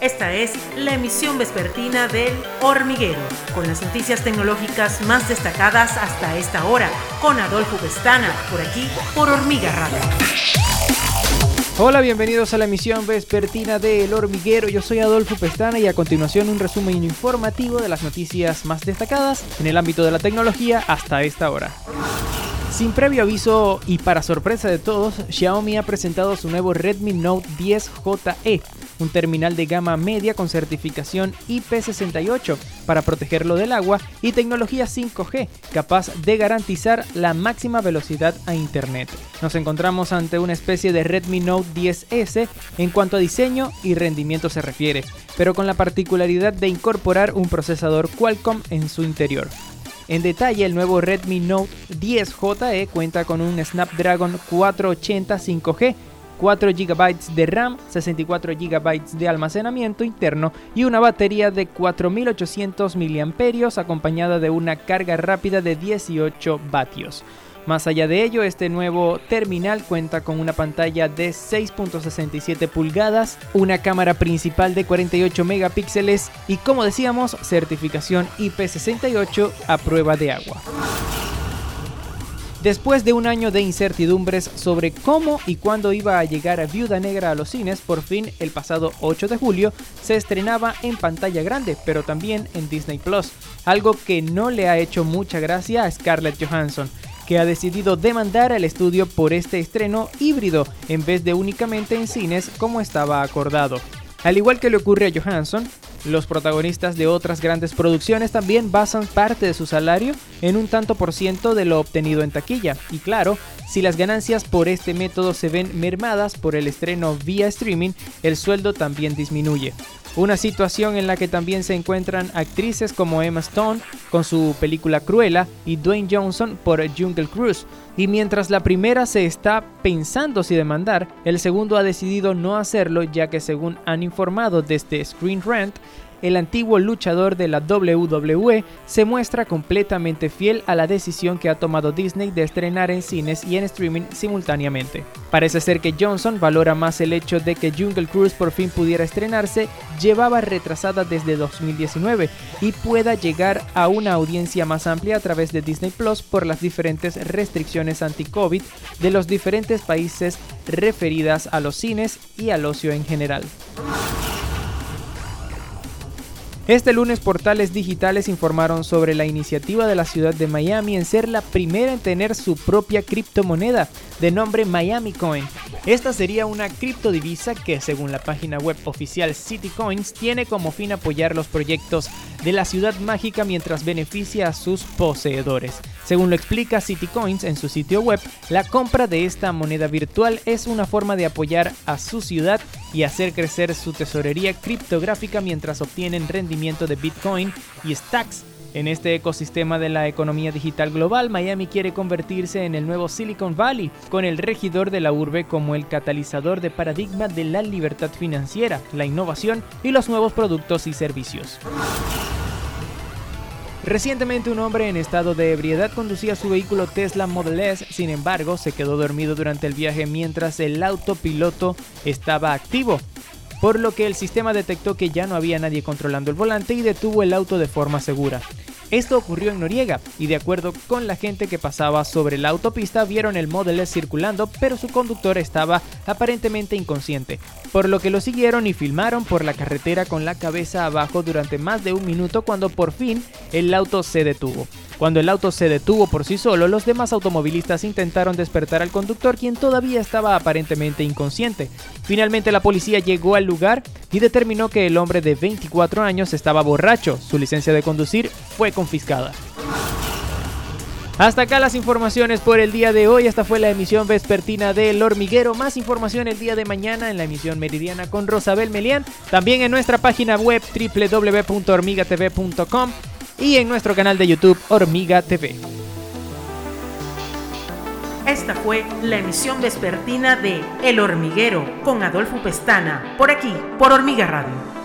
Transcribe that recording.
Esta es la emisión vespertina del Hormiguero, con las noticias tecnológicas más destacadas hasta esta hora, con Adolfo Pestana, por aquí, por Hormiga Radio. Hola, bienvenidos a la emisión vespertina de El Hormiguero. Yo soy Adolfo Pestana y a continuación un resumen informativo de las noticias más destacadas en el ámbito de la tecnología hasta esta hora. Sin previo aviso y para sorpresa de todos, Xiaomi ha presentado su nuevo Redmi Note 10 JE, un terminal de gama media con certificación IP68 para protegerlo del agua y tecnología 5G capaz de garantizar la máxima velocidad a Internet. Nos encontramos ante una especie de Redmi Note 10S en cuanto a diseño y rendimiento se refiere, pero con la particularidad de incorporar un procesador Qualcomm en su interior. En detalle, el nuevo Redmi Note 10 JE cuenta con un Snapdragon 480 5G 4 GB de RAM, 64 GB de almacenamiento interno y una batería de 4800 mAh acompañada de una carga rápida de 18 vatios. Más allá de ello, este nuevo terminal cuenta con una pantalla de 6.67 pulgadas, una cámara principal de 48 megapíxeles y como decíamos, certificación IP68 a prueba de agua. Después de un año de incertidumbres sobre cómo y cuándo iba a llegar a Viuda Negra a los cines, por fin el pasado 8 de julio se estrenaba en pantalla grande, pero también en Disney Plus, algo que no le ha hecho mucha gracia a Scarlett Johansson que ha decidido demandar al estudio por este estreno híbrido en vez de únicamente en cines como estaba acordado. Al igual que le ocurre a Johansson, los protagonistas de otras grandes producciones también basan parte de su salario en un tanto por ciento de lo obtenido en taquilla. Y claro, si las ganancias por este método se ven mermadas por el estreno vía streaming, el sueldo también disminuye. Una situación en la que también se encuentran actrices como Emma Stone con su película Cruella y Dwayne Johnson por Jungle Cruise. Y mientras la primera se está pensando si demandar, el segundo ha decidido no hacerlo ya que según han informado desde Screen Rant, el antiguo luchador de la WWE se muestra completamente fiel a la decisión que ha tomado Disney de estrenar en cines y en streaming simultáneamente. Parece ser que Johnson valora más el hecho de que Jungle Cruise por fin pudiera estrenarse, llevaba retrasada desde 2019 y pueda llegar a una audiencia más amplia a través de Disney Plus por las diferentes restricciones anti-COVID de los diferentes países referidas a los cines y al ocio en general. Este lunes portales digitales informaron sobre la iniciativa de la ciudad de Miami en ser la primera en tener su propia criptomoneda de nombre Miami Coin. Esta sería una criptodivisa que según la página web oficial CityCoins tiene como fin apoyar los proyectos de la ciudad mágica mientras beneficia a sus poseedores. Según lo explica CityCoins en su sitio web, la compra de esta moneda virtual es una forma de apoyar a su ciudad y hacer crecer su tesorería criptográfica mientras obtienen rendimiento de Bitcoin y Stacks. En este ecosistema de la economía digital global, Miami quiere convertirse en el nuevo Silicon Valley, con el regidor de la urbe como el catalizador de paradigma de la libertad financiera, la innovación y los nuevos productos y servicios. Recientemente un hombre en estado de ebriedad conducía su vehículo Tesla Model S, sin embargo se quedó dormido durante el viaje mientras el autopiloto estaba activo, por lo que el sistema detectó que ya no había nadie controlando el volante y detuvo el auto de forma segura. Esto ocurrió en Noriega y de acuerdo con la gente que pasaba sobre la autopista vieron el Model circulando pero su conductor estaba aparentemente inconsciente, por lo que lo siguieron y filmaron por la carretera con la cabeza abajo durante más de un minuto cuando por fin el auto se detuvo. Cuando el auto se detuvo por sí solo, los demás automovilistas intentaron despertar al conductor quien todavía estaba aparentemente inconsciente. Finalmente la policía llegó al lugar y determinó que el hombre de 24 años estaba borracho. Su licencia de conducir fue confiscada. Hasta acá las informaciones por el día de hoy. Esta fue la emisión vespertina del hormiguero. Más información el día de mañana en la emisión meridiana con Rosabel Melián. También en nuestra página web www.hormigatv.com y en nuestro canal de YouTube Hormiga TV. Esta fue la emisión vespertina de El Hormiguero con Adolfo Pestana, por aquí, por Hormiga Radio.